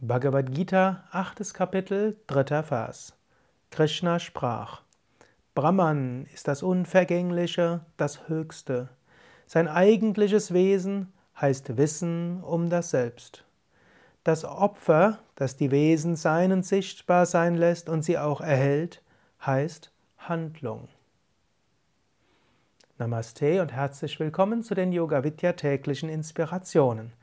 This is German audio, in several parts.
Bhagavad Gita, achtes Kapitel, dritter Vers. Krishna sprach: Brahman ist das Unvergängliche, das Höchste. Sein eigentliches Wesen heißt Wissen um das Selbst. Das Opfer, das die Wesen seinen sichtbar sein lässt und sie auch erhält, heißt Handlung. Namaste und herzlich willkommen zu den Yoga Vidya täglichen Inspirationen.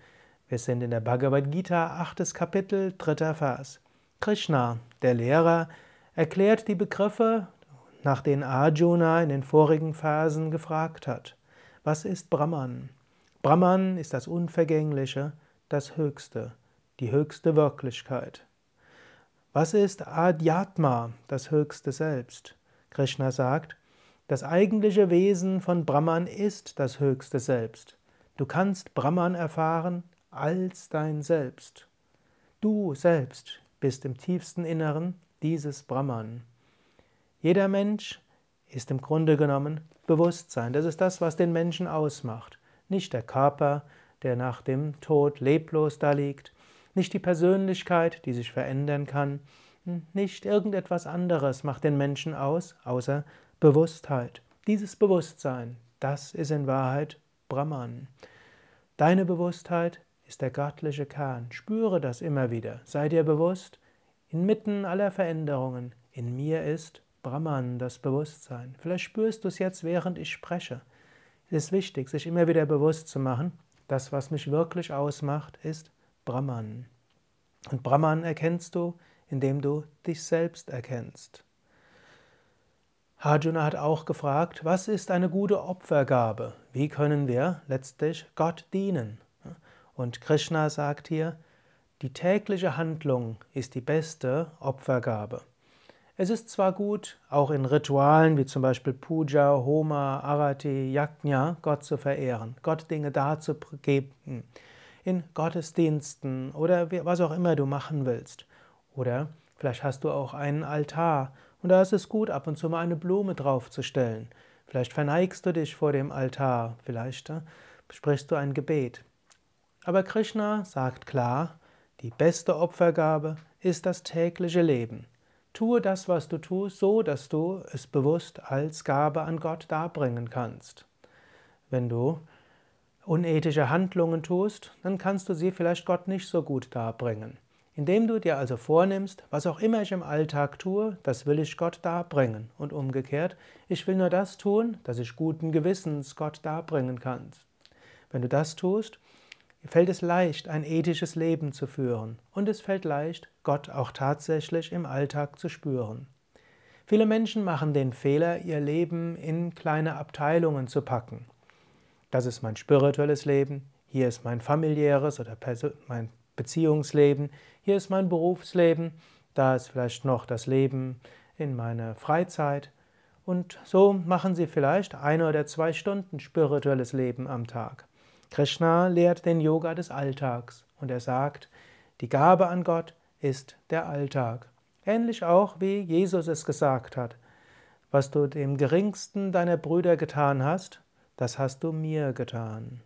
Wir sind in der Bhagavad Gita, achtes Kapitel, dritter Vers. Krishna, der Lehrer, erklärt die Begriffe, nach denen Arjuna in den vorigen Versen gefragt hat. Was ist Brahman? Brahman ist das Unvergängliche, das Höchste, die höchste Wirklichkeit. Was ist Adhyatma, das höchste Selbst? Krishna sagt, das eigentliche Wesen von Brahman ist das höchste Selbst. Du kannst Brahman erfahren als dein Selbst. Du selbst bist im tiefsten Inneren dieses Brahman. Jeder Mensch ist im Grunde genommen Bewusstsein. Das ist das, was den Menschen ausmacht. Nicht der Körper, der nach dem Tod leblos da liegt, nicht die Persönlichkeit, die sich verändern kann, nicht irgendetwas anderes macht den Menschen aus, außer Bewusstheit. Dieses Bewusstsein, das ist in Wahrheit Brahman. Deine Bewusstheit ist der göttliche Kern. Spüre das immer wieder. Sei dir bewusst, inmitten aller Veränderungen, in mir ist Brahman, das Bewusstsein. Vielleicht spürst du es jetzt, während ich spreche. Es ist wichtig, sich immer wieder bewusst zu machen, das, was mich wirklich ausmacht, ist Brahman. Und Brahman erkennst du, indem du dich selbst erkennst. Arjuna hat auch gefragt, was ist eine gute Opfergabe? Wie können wir letztlich Gott dienen? Und Krishna sagt hier, die tägliche Handlung ist die beste Opfergabe. Es ist zwar gut, auch in Ritualen wie zum Beispiel Puja, Homa, Arati, Yajna, Gott zu verehren, Gott Dinge darzugeben, in Gottesdiensten oder was auch immer du machen willst. Oder vielleicht hast du auch einen Altar und da ist es gut, ab und zu mal eine Blume draufzustellen. Vielleicht verneigst du dich vor dem Altar, vielleicht äh, sprichst du ein Gebet. Aber Krishna sagt klar, die beste Opfergabe ist das tägliche Leben. Tue das, was du tust, so, dass du es bewusst als Gabe an Gott darbringen kannst. Wenn du unethische Handlungen tust, dann kannst du sie vielleicht Gott nicht so gut darbringen. Indem du dir also vornimmst, was auch immer ich im Alltag tue, das will ich Gott darbringen. Und umgekehrt, ich will nur das tun, das ich guten Gewissens Gott darbringen kann. Wenn du das tust, fällt es leicht, ein ethisches Leben zu führen und es fällt leicht, Gott auch tatsächlich im Alltag zu spüren. Viele Menschen machen den Fehler, ihr Leben in kleine Abteilungen zu packen. Das ist mein spirituelles Leben, hier ist mein familiäres oder mein Beziehungsleben, hier ist mein Berufsleben, da ist vielleicht noch das Leben in meiner Freizeit. Und so machen sie vielleicht eine oder zwei Stunden spirituelles Leben am Tag. Krishna lehrt den Yoga des Alltags und er sagt, die Gabe an Gott ist der Alltag. Ähnlich auch wie Jesus es gesagt hat. Was du dem geringsten deiner Brüder getan hast, das hast du mir getan.